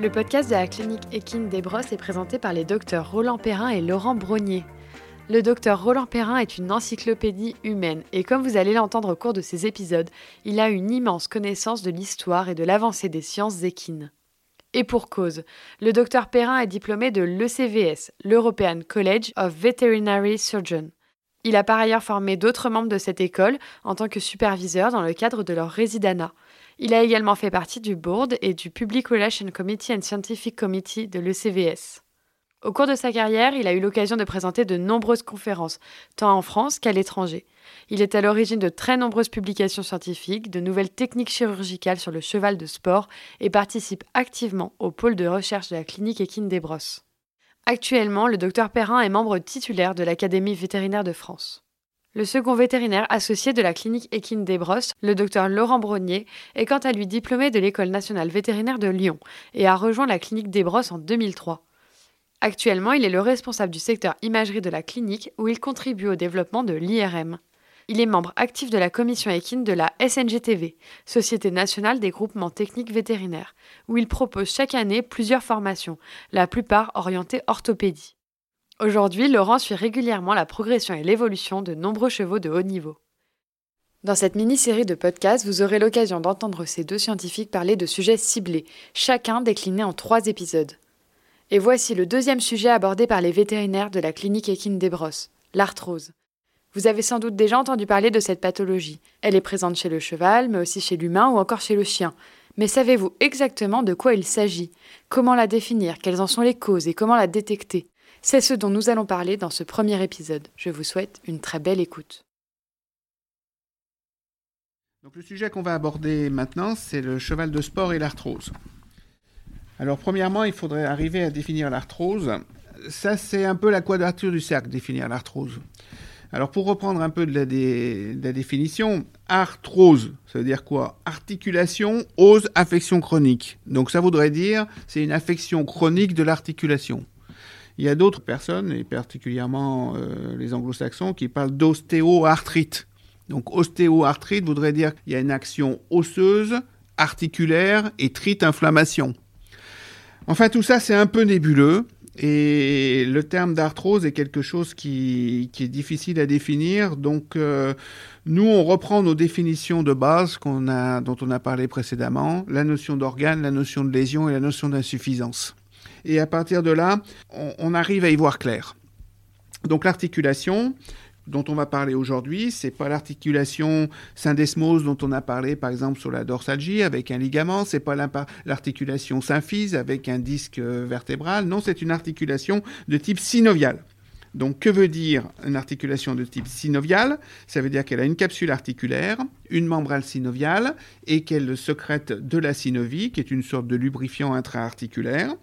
Le podcast de la clinique Equine des Brosses est présenté par les docteurs Roland Perrin et Laurent Brognier. Le docteur Roland Perrin est une encyclopédie humaine et comme vous allez l'entendre au cours de ces épisodes, il a une immense connaissance de l'histoire et de l'avancée des sciences équines. Et pour cause, le docteur Perrin est diplômé de l'ECVS, l'European College of Veterinary Surgeons. Il a par ailleurs formé d'autres membres de cette école en tant que superviseur dans le cadre de leur résidana. Il a également fait partie du board et du Public Relations Committee and Scientific Committee de l'ECVS. Au cours de sa carrière, il a eu l'occasion de présenter de nombreuses conférences, tant en France qu'à l'étranger. Il est à l'origine de très nombreuses publications scientifiques, de nouvelles techniques chirurgicales sur le cheval de sport et participe activement au pôle de recherche de la clinique équine des Brosses. Actuellement, le docteur Perrin est membre titulaire de l'Académie vétérinaire de France. Le second vétérinaire associé de la clinique équine des Brosses, le docteur Laurent Brognier, est quant à lui diplômé de l'École nationale vétérinaire de Lyon et a rejoint la clinique des Brosses en 2003. Actuellement, il est le responsable du secteur imagerie de la clinique où il contribue au développement de l'IRM. Il est membre actif de la commission équine de la SNGTV, Société nationale des groupements techniques vétérinaires, où il propose chaque année plusieurs formations, la plupart orientées orthopédie. Aujourd'hui, Laurent suit régulièrement la progression et l'évolution de nombreux chevaux de haut niveau. Dans cette mini-série de podcasts, vous aurez l'occasion d'entendre ces deux scientifiques parler de sujets ciblés, chacun décliné en trois épisodes. Et voici le deuxième sujet abordé par les vétérinaires de la clinique équine des Brosses, l'arthrose. Vous avez sans doute déjà entendu parler de cette pathologie. Elle est présente chez le cheval, mais aussi chez l'humain ou encore chez le chien. Mais savez-vous exactement de quoi il s'agit? Comment la définir? Quelles en sont les causes et comment la détecter? C'est ce dont nous allons parler dans ce premier épisode. Je vous souhaite une très belle écoute. Donc le sujet qu'on va aborder maintenant, c'est le cheval de sport et l'arthrose. Alors premièrement, il faudrait arriver à définir l'arthrose. Ça, c'est un peu la quadrature du cercle, définir l'arthrose. Alors pour reprendre un peu de la, définition, arthrose, ça veut dire quoi? Articulation, ose, affection chronique. Donc ça voudrait dire c'est une affection chronique de l'articulation. Il y a d'autres personnes, et particulièrement euh, les anglo-saxons, qui parlent d'ostéoarthrite. Donc ostéoarthrite voudrait dire qu'il y a une action osseuse, articulaire et trite inflammation. Enfin, tout ça, c'est un peu nébuleux. Et le terme d'arthrose est quelque chose qui, est difficile à définir. Donc, euh, nous, on reprend nos définitions de base dont on a parlé précédemment, la notion d'organe, la notion de lésion et la notion d'insuffisance. Et à partir de là, on, arrive à y voir clair. Donc l'articulation, dont on va parler aujourd'hui, c'est pas l'articulation syndesmose dont on a parlé par exemple sur la dorsalgie avec un ligament, c'est pas l'articulation symphyse avec un disque vertébral, non, c'est une articulation de type synovial. Donc, que veut dire une articulation de type synovial? Ça veut dire qu'elle a une capsule articulaire, une membrane synoviale et qu'elle secrète de la synovie, qui est une sorte de lubrifiant intra-articulaire,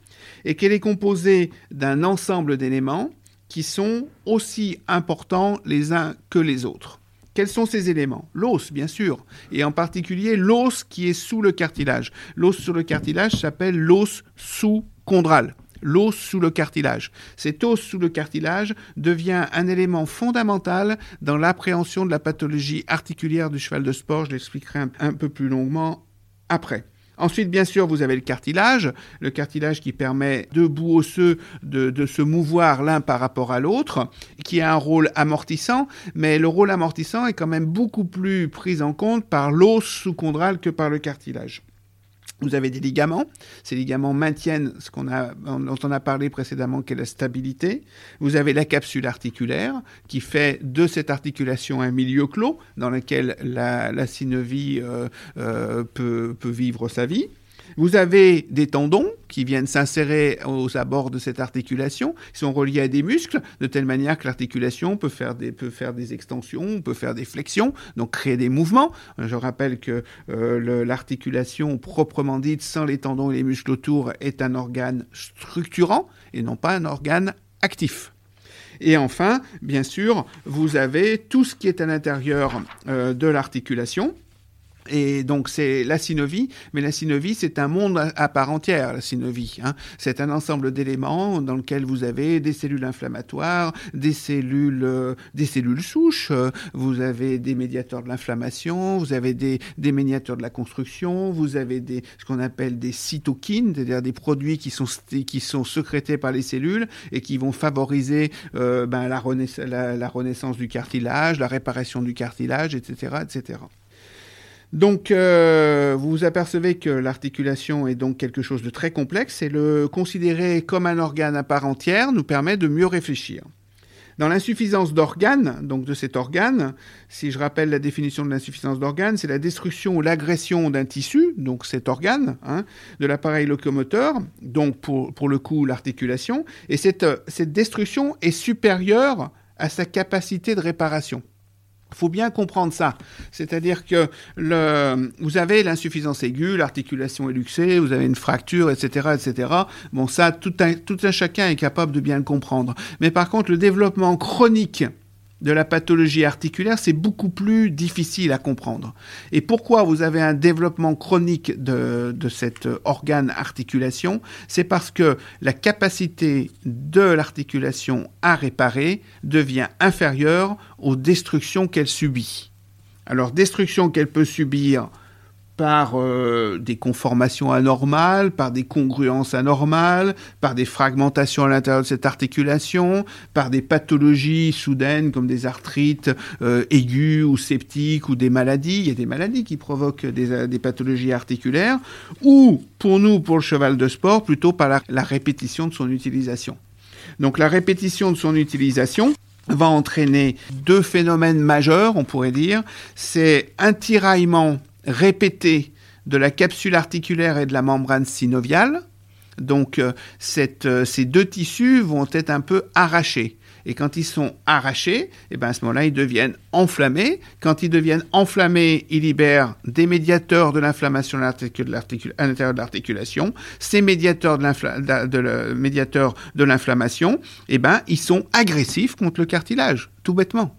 et qu'elle est composée d'un ensemble d'éléments qui sont aussi importants les uns que les autres. Quels sont ces éléments? L'os, bien sûr, et en particulier l'os qui est sous le cartilage. L'os sous le cartilage s'appelle l'os sous-chondral l'os sous le cartilage. Cet os sous le cartilage devient un élément fondamental dans l'appréhension de la pathologie articulaire du cheval de sport. Je l'expliquerai un, peu plus longuement après. Ensuite, bien sûr, vous avez le cartilage, le cartilage qui permet de bouts osseux de, de se mouvoir l'un par rapport à l'autre, qui a un rôle amortissant, mais le rôle amortissant est quand même beaucoup plus pris en compte par l'os sous-chondral que par le cartilage. Vous avez des ligaments. Ces ligaments maintiennent ce qu'on a, dont on a parlé précédemment, qui est la stabilité. Vous avez la capsule articulaire qui fait de cette articulation un milieu clos dans lequel la, synovie euh, euh, peut vivre sa vie. Vous avez des tendons qui viennent s'insérer aux abords de cette articulation, qui sont reliés à des muscles, de telle manière que l'articulation peut faire des, peut faire extensions, peut faire des flexions, donc créer des mouvements. Je rappelle que euh, l'articulation proprement dite, sans les tendons et les muscles autour, est un organe structurant et non pas un organe actif. Et enfin, bien sûr, vous avez tout ce qui est à l'intérieur euh, de l'articulation, Et donc c'est la synovie, mais la synovie c'est un monde à part entière, la synovie. Hein. C'est un ensemble d'éléments dans lequel vous avez des cellules inflammatoires, des cellules, euh, des cellules souches, euh, vous avez des médiateurs de l'inflammation, vous avez des, médiateurs de la construction, vous avez ce qu'on appelle des cytokines, c'est-à-dire des produits qui sont, qui sont sécrétés par les cellules et qui vont favoriser euh, ben, la, la, la renaissance du cartilage, la réparation du cartilage, etc. etc. Donc, euh, vous apercevez que l'articulation est donc quelque chose de très complexe et le considérer comme un organe à part entière nous permet de mieux réfléchir. Dans l'insuffisance d'organes, donc de cet organe, si je rappelle la définition de l'insuffisance d'organes, c'est la destruction ou l'agression d'un tissu, donc cet organe, hein, de l'appareil locomoteur, donc pour, le coup l'articulation, et cette, cette destruction est supérieure à sa capacité de réparation. Faut bien comprendre ça. C'est-à-dire que vous avez l'insuffisance aiguë, l'articulation est luxée, vous avez une fracture, etc., etc. Bon, ça, tout un, tout un chacun est capable de bien le comprendre. Mais par contre, le développement chronique de la pathologie articulaire, c'est beaucoup plus difficile à comprendre. Et pourquoi vous avez un développement chronique de, cet organe articulation? C'est parce que la capacité de l'articulation à réparer devient inférieure aux destructions qu'elle subit. Alors, destruction qu'elle peut subir par euh, des conformations anormales, par des congruences anormales, par des fragmentations à l'intérieur de cette articulation, par des pathologies soudaines comme des arthrites euh, aiguës ou septiques ou des maladies. Il y a des maladies qui provoquent des, euh, des, pathologies articulaires, ou pour nous, pour le cheval de sport, plutôt par la répétition de son utilisation. Donc la répétition de son utilisation, va entraîner deux phénomènes majeurs, on pourrait dire. C'est un tiraillement répété de la capsule articulaire et de la membrane synoviale. Donc euh, euh, ces deux tissus vont être un peu arrachés. Et quand ils sont arrachés, et eh ben à ce moment-là, ils deviennent enflammés. Quand ils deviennent enflammés, ils libèrent des médiateurs de l'inflammation à l'intérieur de l'articulation. Ces médiateurs de l'inflammation, eh ben, ils sont agressifs contre le cartilage, tout bêtement.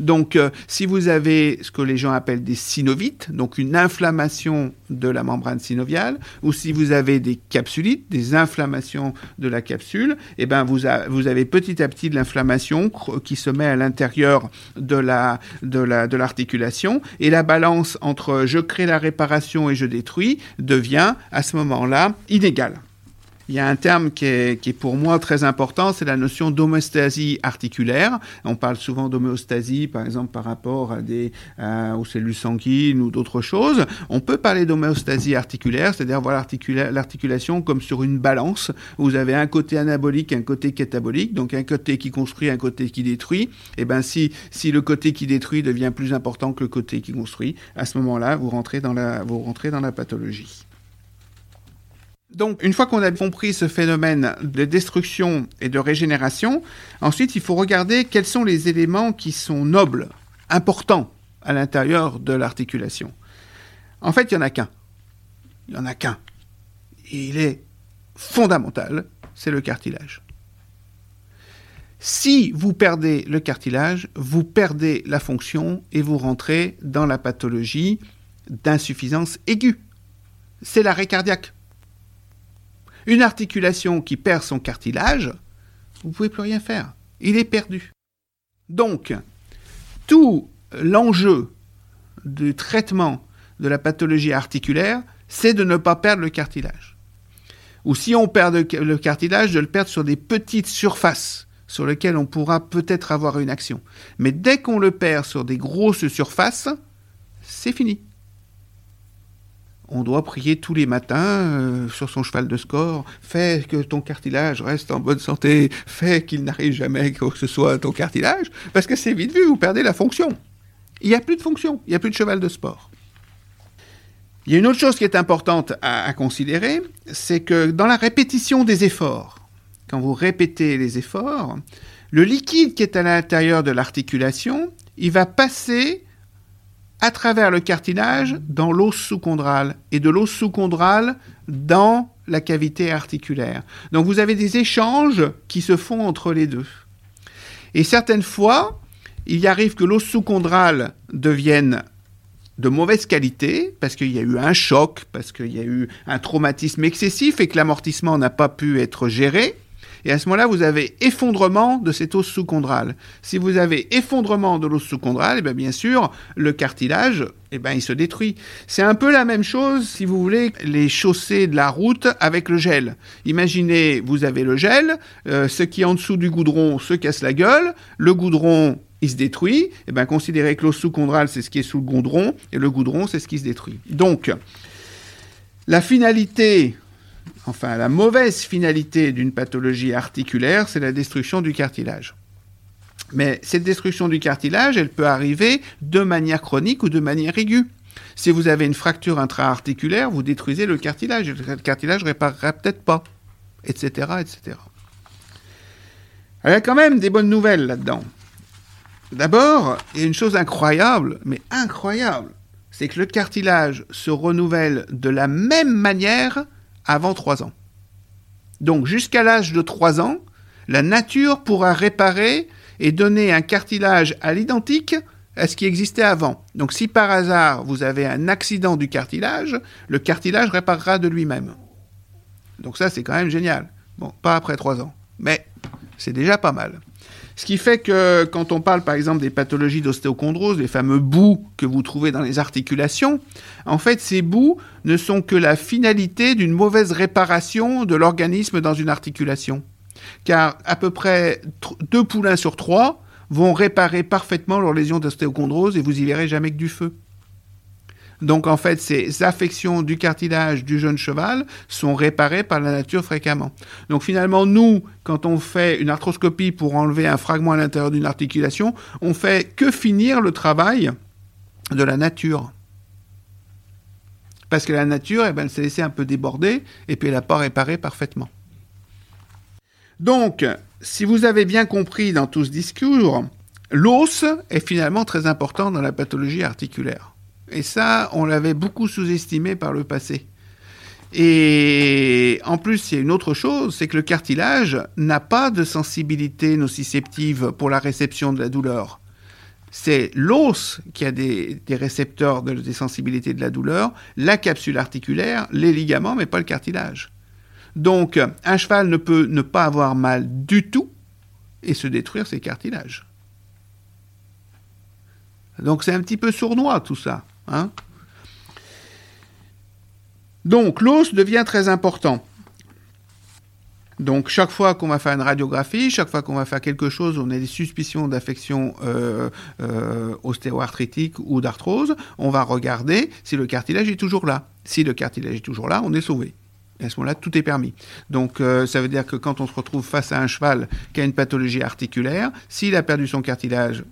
Donc, euh, si vous avez ce que les gens appellent des synovites, donc une inflammation de la membrane synoviale, ou si vous avez des capsulites, des inflammations de la capsule, eh ben vous, vous avez petit à petit de l'inflammation qui se met à l'intérieur de la de la de l'articulation, et la balance entre je crée la réparation et je détruis devient à ce moment-là inégale il y a un terme qui est, qui est pour moi très important, c'est la notion d'homéostasie articulaire. On parle souvent d'homéostasie, par exemple, par rapport à des, aux cellules sanguines ou d'autres choses. On peut parler d'homéostasie articulaire, c'est-à-dire voir l'articulation comme sur une balance. Vous avez un côté anabolique, un côté catabolique, donc un côté qui construit, un côté qui détruit. Et eh ben si, si le côté qui détruit devient plus important que le côté qui construit, à ce moment-là, vous rentrez dans la, vous rentrez dans la pathologie. Donc, une fois qu'on a compris ce phénomène de destruction et de régénération, ensuite, il faut regarder quels sont les éléments qui sont nobles, importants à l'intérieur de l'articulation. En fait, il n'y en a qu'un. Il n'y en a qu'un. Il est fondamental, c'est le cartilage. Si vous perdez le cartilage, vous perdez la fonction et vous rentrez dans la pathologie d'insuffisance aiguë. C'est l'arrêt cardiaque. Une articulation qui perd son cartilage, vous ne pouvez plus rien faire. Il est perdu. Donc, tout l'enjeu du traitement de la pathologie articulaire, c'est de ne pas perdre le cartilage. Ou si on perd le cartilage, de le perdre sur des petites surfaces sur lesquelles on pourra peut-être avoir une action. Mais dès qu'on le perd sur des grosses surfaces, c'est fini on doit prier tous les matins euh, sur son cheval de score, fais que ton cartilage reste en bonne santé, fais qu'il n'arrive jamais que ce soit ton cartilage, parce que c'est vite vu, vous perdez la fonction. Il n'y a plus de fonction, il n'y a plus de cheval de sport. Il y a une autre chose qui est importante à, à considérer, c'est que dans la répétition des efforts, quand vous répétez les efforts, le liquide qui est à l'intérieur de l'articulation, il va passer à travers le cartilage dans l'os sous-chondral et de l'os sous-chondral dans la cavité articulaire. Donc vous avez des échanges qui se font entre les deux. Et certaines fois, il arrive que l'os sous-chondral devienne de mauvaise qualité, parce qu'il y a eu un choc, parce qu'il y a eu un traumatisme excessif et que l'amortissement n'a pas pu être géré. Et à ce moment-là, vous avez effondrement de cette os sous-chondral. Si vous avez effondrement de l'os sous-chondral, eh bien, bien sûr, le cartilage, eh bien, il se détruit. C'est un peu la même chose, si vous voulez, les chaussées de la route avec le gel. Imaginez, vous avez le gel, euh, ce qui est en dessous du goudron se casse la gueule, le goudron il se détruit, eh bien considérez que l'os sous-chondral, c'est ce qui est sous le goudron, et le goudron, c'est ce qui se détruit. Donc, la finalité enfin la mauvaise finalité d'une pathologie articulaire, c'est la destruction du cartilage. Mais cette destruction du cartilage, elle peut arriver de manière chronique ou de manière aiguë. Si vous avez une fracture intra-articulaire, vous détruisez le cartilage. Le cartilage ne réparera peut-être pas, etc., etc. Il y a quand même des bonnes nouvelles là-dedans. D'abord, il y a une chose incroyable, mais incroyable, c'est que le cartilage se renouvelle de la même manière avant 3 ans. Donc jusqu'à l'âge de 3 ans, la nature pourra réparer et donner un cartilage à l'identique à ce qui existait avant. Donc si par hasard vous avez un accident du cartilage, le cartilage réparera de lui-même. Donc ça c'est quand même génial. Bon, pas après 3 ans, mais c'est déjà pas mal. Ce qui fait que quand on parle par exemple des pathologies d'ostéochondrose, les fameux bouts que vous trouvez dans les articulations, en fait ces bouts ne sont que la finalité d'une mauvaise réparation de l'organisme dans une articulation. Car à peu près deux poulains sur trois vont réparer parfaitement leurs lésions d'ostéochondrose et vous y verrez jamais que du feu. Donc en fait, ces affections du cartilage du jeune cheval sont réparées par la nature fréquemment. Donc finalement, nous, quand on fait une arthroscopie pour enlever un fragment à l'intérieur d'une articulation, on fait que finir le travail de la nature. Parce que la nature, eh ben, elle s'est laissée un peu déborder et puis elle n'a pas réparé parfaitement. Donc, si vous avez bien compris dans tout ce discours, l'os est finalement très important dans la pathologie articulaire. Et ça, on l'avait beaucoup sous-estimé par le passé. Et en plus, il y a une autre chose, c'est que le cartilage n'a pas de sensibilité nociceptive pour la réception de la douleur. C'est l'os qui a des, récepteurs de, des sensibilités de la douleur, la capsule articulaire, les ligaments, mais pas le cartilage. Donc, un cheval ne peut ne pas avoir mal du tout et se détruire ses cartilages. Donc c'est un petit peu sournois tout ça. Hein. Donc l'os devient très important. Donc chaque fois qu'on va faire une radiographie, chaque fois qu'on va faire quelque chose, on a des suspicions d'affection euh, euh, ostéoarthritique ou d'arthrose, on va regarder si le cartilage est toujours là. Si le cartilage est toujours là, on est sauvé. Et à ce moment-là, tout est permis. Donc euh, ça veut dire que quand on se retrouve face à un cheval qui a une pathologie articulaire, s'il a perdu son cartilage,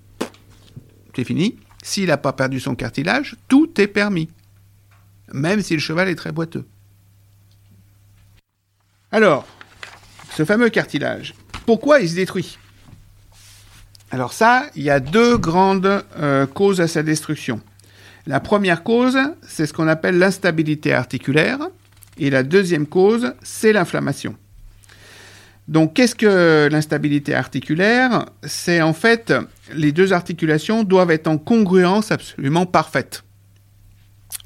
c'est fini. S'il n'a pas perdu son cartilage, tout est permis, même si le cheval est très boiteux. Alors, ce fameux cartilage, pourquoi il se détruit? Alors ça, il y a deux grandes euh, causes à sa destruction. La première cause, c'est ce qu'on appelle l'instabilité articulaire, et la deuxième cause, c'est l'inflammation. Donc, qu'est-ce que l'instabilité articulaire? C'est en fait, les deux articulations doivent être en congruence absolument parfaite.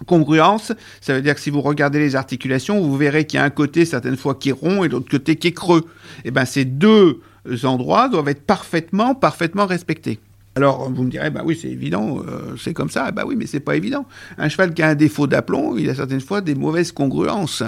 Congruence, ça veut dire que si vous regardez les articulations, vous verrez qu'il y a un côté certaines fois qui est rond et l'autre côté qui est creux. Et eh bien, ces deux endroits doivent être parfaitement, parfaitement respectés. Alors vous me direz, bah oui, c'est évident, euh, c'est comme ça. Bah oui, mais c'est pas évident. Un cheval qui a un défaut d'aplomb, il a certaines fois des mauvaises congruences.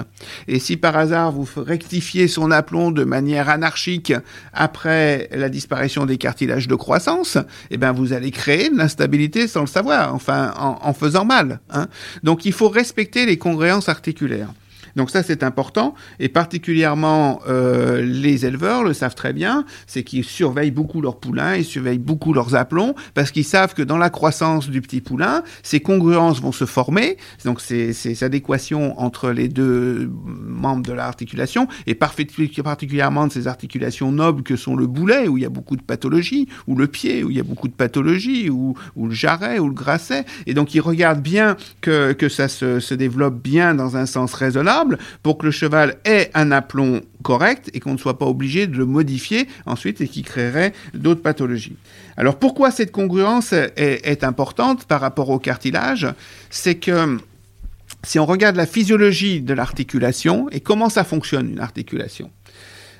Et si par hasard vous rectifiez son aplomb de manière anarchique après la disparition des cartilages de croissance, eh ben vous allez créer de l'instabilité sans le savoir, enfin en, faisant mal. Hein. Donc il faut respecter les congruences articulaires. Donc ça, c'est important. Et particulièrement, euh, les éleveurs le savent très bien, c'est qu'ils surveillent beaucoup leurs poulains, ils surveillent beaucoup leurs aplombs, parce qu'ils savent que dans la croissance du petit poulain, ces congruences vont se former. Donc c'est ces adéquations entre les deux membres de l'articulation, et particulièrement de ces articulations nobles que sont le boulet, où il y a beaucoup de pathologies, ou le pied, où il y a beaucoup de pathologies, ou, ou le jarret, ou le grasset. Et donc ils regardent bien que, que ça se, se développe bien dans un sens raisonnable pour que le cheval ait un aplomb correct et qu'on ne soit pas obligé de le modifier ensuite et qui créerait d'autres pathologies. Alors pourquoi cette congruence est, importante par rapport au cartilage? C'est que si on regarde la physiologie de l'articulation et comment ça fonctionne une articulation.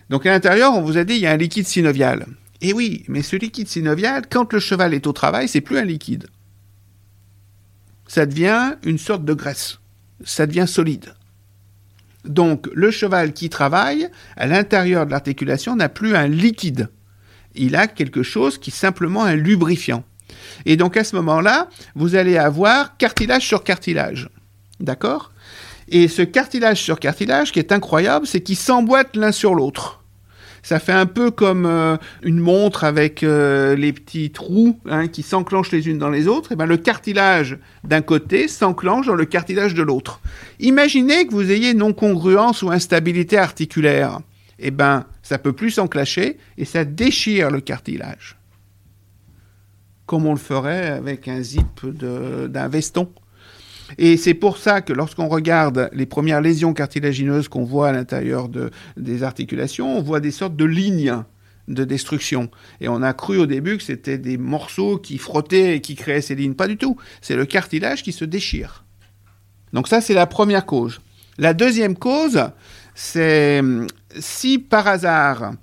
Donc à l'intérieur, on vous a dit il y a un liquide synovial. Et oui, mais ce liquide synovial, quand le cheval est au travail, c'est plus un liquide. Ça devient une sorte de graisse. Ça devient solide. Donc le cheval qui travaille, à l'intérieur de l'articulation, n'a plus un liquide. Il a quelque chose qui est simplement un lubrifiant. Et donc à ce moment-là, vous allez avoir cartilage sur cartilage. D'accord? Et ce cartilage sur cartilage, qui est incroyable, c'est qu'ils s'emboîtent l'un sur l'autre. Ça fait un peu comme euh, une montre avec euh, les petits trous hein, qui s'enclenchent les unes dans les autres. Et ben, le cartilage d'un côté s'enclenche dans le cartilage de l'autre. Imaginez que vous ayez non-congruence ou instabilité articulaire. Et ben, ça peut plus s'enclencher et ça déchire le cartilage. Comme on le ferait avec un zip d'un veston. Et c'est pour ça que lorsqu'on regarde les premières lésions cartilagineuses qu'on voit à l'intérieur des articulations, on voit des sortes de lignes de destruction. Et on a cru au début que c'était des morceaux qui frottaient et qui créaient ces lignes. Pas du tout. C'est le cartilage qui se déchire. Donc ça, c'est la première cause. La deuxième cause, c'est si par hasard,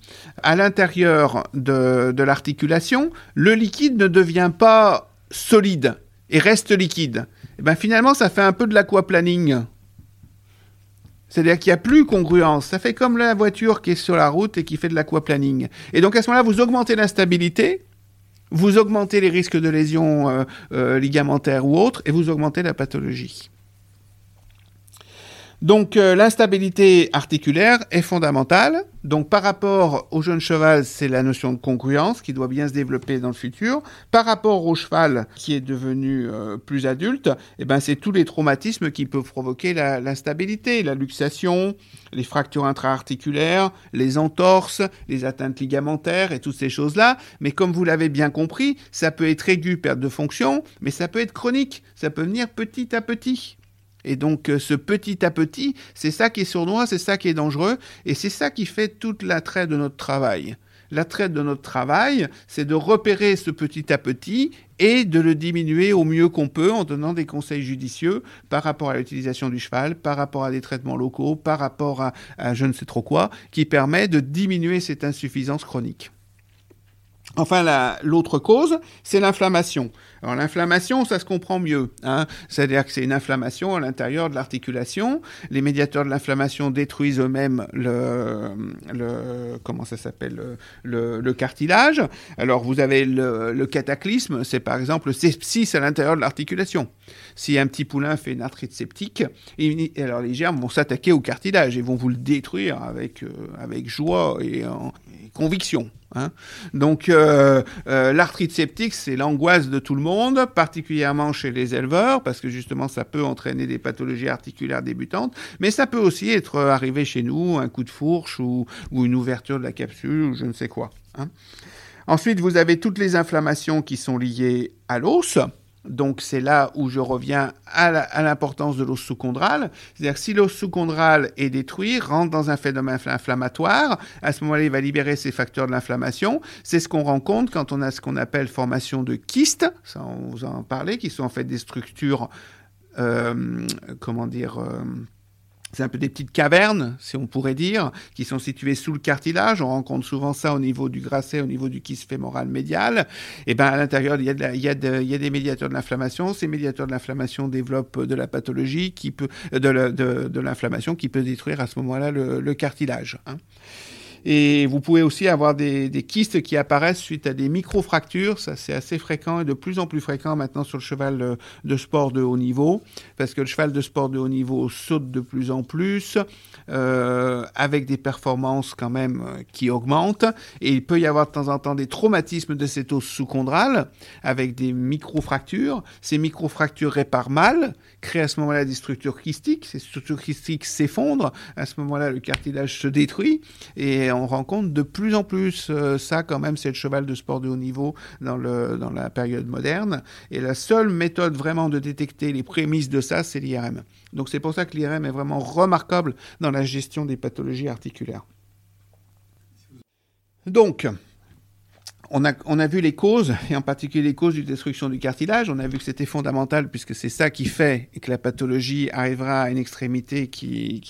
à l'intérieur de l'articulation, le liquide ne devient pas solide et reste liquide, eh ben finalement, ça fait un peu de l'aquaplaning. C'est-à-dire qu'il n'y a plus congruence. Ça fait comme la voiture qui est sur la route et qui fait de l'aquaplaning. Et donc à ce moment-là, vous augmentez l'instabilité, vous augmentez les risques de lésions euh, euh, ligamentaires ou autres, et vous augmentez la pathologie. Donc euh, l'instabilité articulaire est fondamentale. Donc par rapport au jeune cheval, c'est la notion de congruence qui doit bien se développer dans le futur. Par rapport au cheval qui est devenu euh, plus adulte, eh ben c'est tous les traumatismes qui peuvent provoquer l'instabilité, la, luxation, les fractures intra-articulaires, les entorses, les atteintes ligamentaires et toutes ces choses-là. Mais comme vous l'avez bien compris, ça peut être aigu, perte de fonction, mais ça peut être chronique. Ça peut venir petit à petit. Et donc euh, ce petit à petit, c'est ça qui est sournois, c'est ça qui est dangereux, et c'est ça qui fait toute l'attrait de notre travail. L'attrait de notre travail, c'est de repérer ce petit à petit et de le diminuer au mieux qu'on peut en donnant des conseils judicieux par rapport à l'utilisation du cheval, par rapport à des traitements locaux, par rapport à, à je ne sais trop quoi, qui permet de diminuer cette insuffisance chronique. Enfin, l'autre cause, c'est l'inflammation. Alors l'inflammation, ça se comprend mieux. Hein. C'est-à-dire que c'est une inflammation à l'intérieur de l'articulation. Les médiateurs de l'inflammation détruisent eux-mêmes le, comment ça s'appelle, le, cartilage. Alors vous avez le, cataclysme, c'est par exemple le sepsis à l'intérieur de l'articulation. Si un petit poulain fait une arthrite septique, alors les germes vont s'attaquer au cartilage et vont vous le détruire avec, euh, avec joie et, en, conviction. Hein. Donc euh, euh, l'arthrite septique, c'est l'angoisse de tout le monde, particulièrement chez les éleveurs, parce que justement ça peut entraîner des pathologies articulaires débutantes, mais ça peut aussi être arrivé chez nous, un coup de fourche ou, une ouverture de la capsule ou je ne sais quoi. Hein. Ensuite, vous avez toutes les inflammations qui sont liées à l'os. Donc c'est là où je reviens à l'importance de l'os sous-chondral. C'est-à-dire si l'os sous-chondral est détruit, rentre dans un phénomène inflammatoire, à ce moment-là, il va libérer ces facteurs de l'inflammation. C'est ce qu'on rencontre quand on a ce qu'on appelle formation de kystes, ça on vous en parlé, qui sont en fait des structures, euh, comment dire... Euh, c'est un peu des petites cavernes, si on pourrait dire, qui sont situées sous le cartilage. On rencontre souvent ça au niveau du grasset, au niveau du kyste fémoral médial. Et ben à l'intérieur, il y, a il, y a des médiateurs de l'inflammation. Ces médiateurs de l'inflammation développent de la pathologie qui peut, de, l'inflammation qui peut détruire à ce moment-là le, cartilage. Hein. Et vous pouvez aussi avoir des, des kystes qui apparaissent suite à des micro-fractures. Ça, c'est assez fréquent et de plus en plus fréquent maintenant sur le cheval de sport de haut niveau, parce que le cheval de sport de haut niveau saute de plus en plus, euh, avec des performances quand même euh, qui augmentent. Et il peut y avoir de temps en temps des traumatismes de cette os sous-chondrale, avec des micro-fractures. Ces micro-fractures réparent mal, créent à ce moment-là des structures kystiques. Ces structures kystiques s'effondrent. À ce moment-là, le cartilage se détruit. Et on rencontre de plus en plus euh, ça quand même, c'est le cheval de sport de haut niveau dans, le, dans la période moderne. Et la seule méthode vraiment de détecter les prémices de ça, c'est l'IRM. Donc c'est pour ça que l'IRM est vraiment remarquable dans la gestion des pathologies articulaires. Donc, on a, vu les causes, et en particulier les causes de destruction du cartilage. On a vu que c'était fondamental, puisque c'est ça qui fait que la pathologie arrivera à une extrémité qui,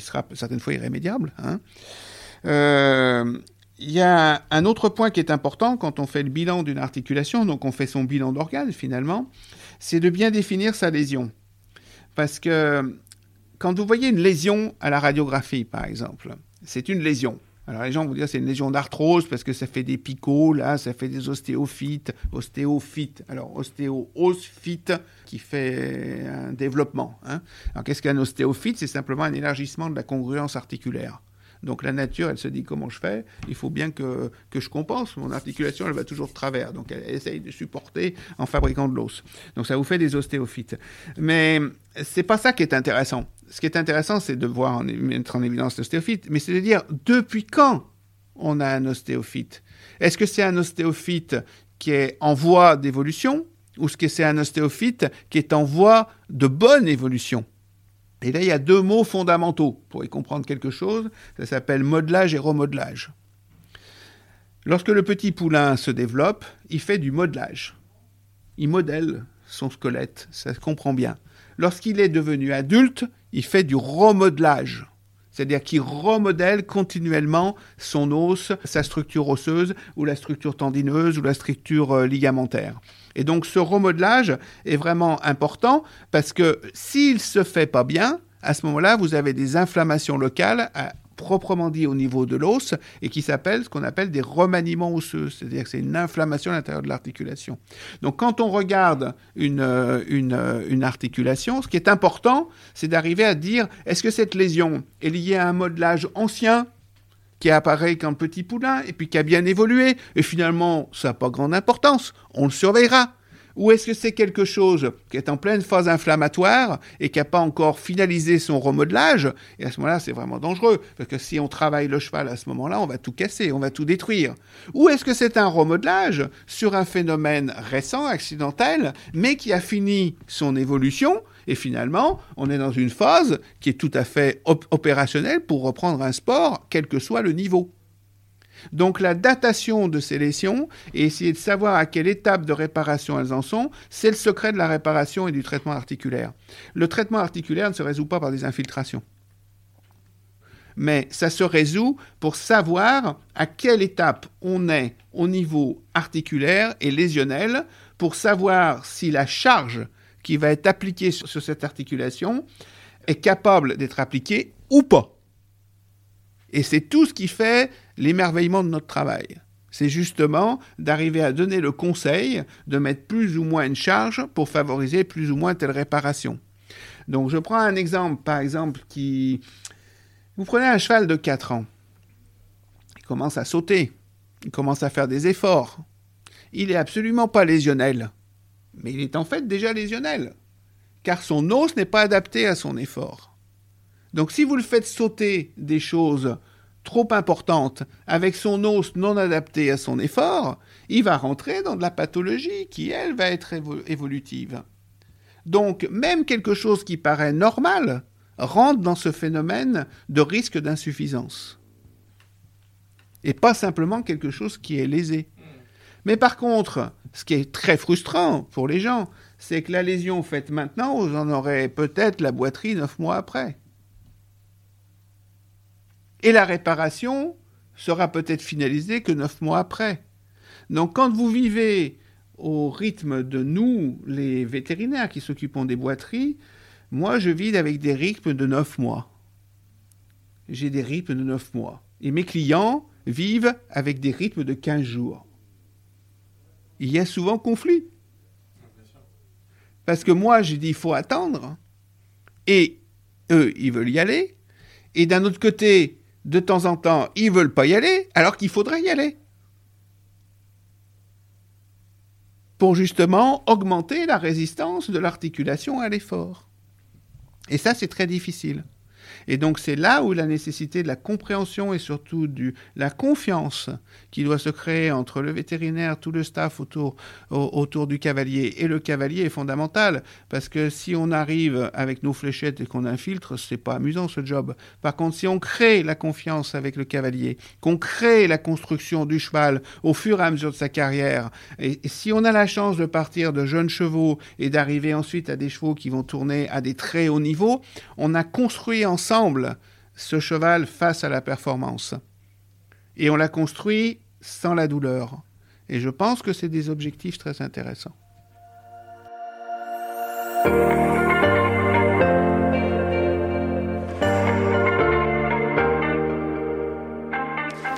sera certaines fois irrémédiable. Hein. Euh, il y a un autre point qui est important quand on fait le bilan d'une articulation, donc on fait son bilan d'organe finalement, c'est de bien définir sa lésion. Parce que quand vous voyez une lésion à la radiographie, par exemple, c'est une lésion. Alors les gens vont dire c'est une lésion d'arthrose parce que ça fait des picots, là, ça fait des ostéophytes, ostéophytes. Alors ostéophyte qui fait un développement. Hein. Alors qu'est-ce qu'un ostéophyte? C'est simplement un élargissement de la congruence articulaire. Donc la nature, elle se dit comment je fais? Il faut bien que, je compense. Mon articulation, elle va toujours de travers. Donc elle essaye de supporter en fabriquant de l'os. Donc ça vous fait des ostéophytes. Mais c'est pas ça qui est intéressant. Ce qui est intéressant, c'est de voir, mettre en évidence l'ostéophyte, mais c'est de dire depuis quand on a un ostéophyte? Est-ce que c'est un ostéophyte qui est en voie d'évolution ou est-ce que c'est un ostéophyte qui est en voie de bonne évolution? Et là, il y a deux mots fondamentaux pour y comprendre quelque chose. Ça s'appelle modelage et remodelage. Lorsque le petit poulain se développe, il fait du modelage. Il modèle son squelette, ça se comprend bien. Lorsqu'il est devenu adulte, il fait du remodelage. C'est-à-dire qu'il remodèle continuellement son os, sa structure osseuse, ou la structure tendineuse, ou la structure euh, ligamentaire. Et donc ce remodelage est vraiment important parce que s'il se fait pas bien, à ce moment-là, vous avez des inflammations locales proprement dit au niveau de l'os et qui s'appelle ce qu'on appelle des remaniements osseux, c'est-à-dire que c'est une inflammation à l'intérieur de l'articulation. Donc quand on regarde une, euh, euh, une articulation, ce qui est important, c'est d'arriver à dire est-ce que cette lésion est liée à un modelage ancien qui apparaît qu'un petit poulain et puis qui a bien évolué, et finalement, ça n'a pas grande importance, on le surveillera. Ou est-ce que c'est quelque chose qui est en pleine phase inflammatoire et qui n'a pas encore finalisé son remodelage? Et à ce moment-là, c'est vraiment dangereux, parce que si on travaille le cheval à ce moment-là, on va tout casser, on va tout détruire. Ou est-ce que c'est un remodelage sur un phénomène récent, accidentel, mais qui a fini son évolution et finalement, on est dans une phase qui est tout à fait opérationnelle pour reprendre un sport, quel que soit le niveau? Donc la datation de ces lésions et essayer de savoir à quelle étape de réparation elles en sont, c'est le secret de la réparation et du traitement articulaire. Le traitement articulaire ne se résout pas par des infiltrations. Mais ça se résout pour savoir à quelle étape on est au niveau articulaire et lésionnel, pour savoir si la charge qui va être appliqué sur, cette articulation est capable d'être appliqué ou pas. Et c'est tout ce qui fait l'émerveillement de notre travail. C'est justement d'arriver à donner le conseil de mettre plus ou moins une charge pour favoriser plus ou moins telle réparation. Donc je prends un exemple, par exemple, qui... Vous prenez un cheval de 4 ans. Il commence à sauter. Il commence à faire des efforts. Il n'est absolument pas lésionnel mais il est en fait déjà lésionnel, car son os n'est pas adapté à son effort. Donc si vous le faites sauter des choses trop importantes avec son os non adapté à son effort, il va rentrer dans de la pathologie qui, elle, va être évolutive. Donc même quelque chose qui paraît normal rentre dans ce phénomène de risque d'insuffisance. Et pas simplement quelque chose qui est lésé. Mais par contre, ce qui est très frustrant pour les gens, c'est que la lésion faite maintenant, vous en aurez peut-être la boiterie neuf mois après. Et la réparation sera peut-être finalisée que neuf mois après. Donc quand vous vivez au rythme de nous, les vétérinaires qui s'occupent des boiteries, moi je vis avec des rythmes de neuf mois. J'ai des rythmes de neuf mois. Et mes clients vivent avec des rythmes de 15 jours il y a souvent conflit. Parce que moi, j'ai dit, il faut attendre. Et eux, ils veulent y aller. Et d'un autre côté, de temps en temps, ils veulent pas y aller, alors qu'il faudrait y aller. Pour justement augmenter la résistance de l'articulation à l'effort. Et ça, c'est très difficile. Et donc c'est là où la nécessité de la compréhension et surtout de la confiance qui doit se créer entre le vétérinaire, tout le staff autour, autour du cavalier et le cavalier est fondamentale. Parce que si on arrive avec nos fléchettes et qu'on infiltre, c'est pas amusant ce job. Par contre, si on crée la confiance avec le cavalier, qu'on crée la construction du cheval au fur et à mesure de sa carrière, et, et si on a la chance de partir de jeunes chevaux et d'arriver ensuite à des chevaux qui vont tourner à des très hauts niveaux, on a construit ensemble ce cheval face à la performance. Et on l'a construit sans la douleur. Et je pense que c'est des objectifs très intéressants.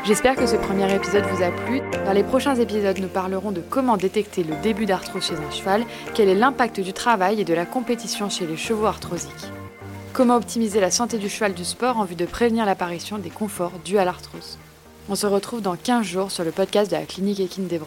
J'espère que ce premier épisode vous a plu. Dans les prochains épisodes, nous parlerons de comment détecter le début d'arthrose chez un cheval, quel est l'impact du travail et de la compétition chez les chevaux arthrosiques. Comment optimiser la santé du cheval du sport en vue de prévenir l'apparition des conforts dus à l'arthrose. On se retrouve dans 15 jours sur le podcast de la clinique Equine des.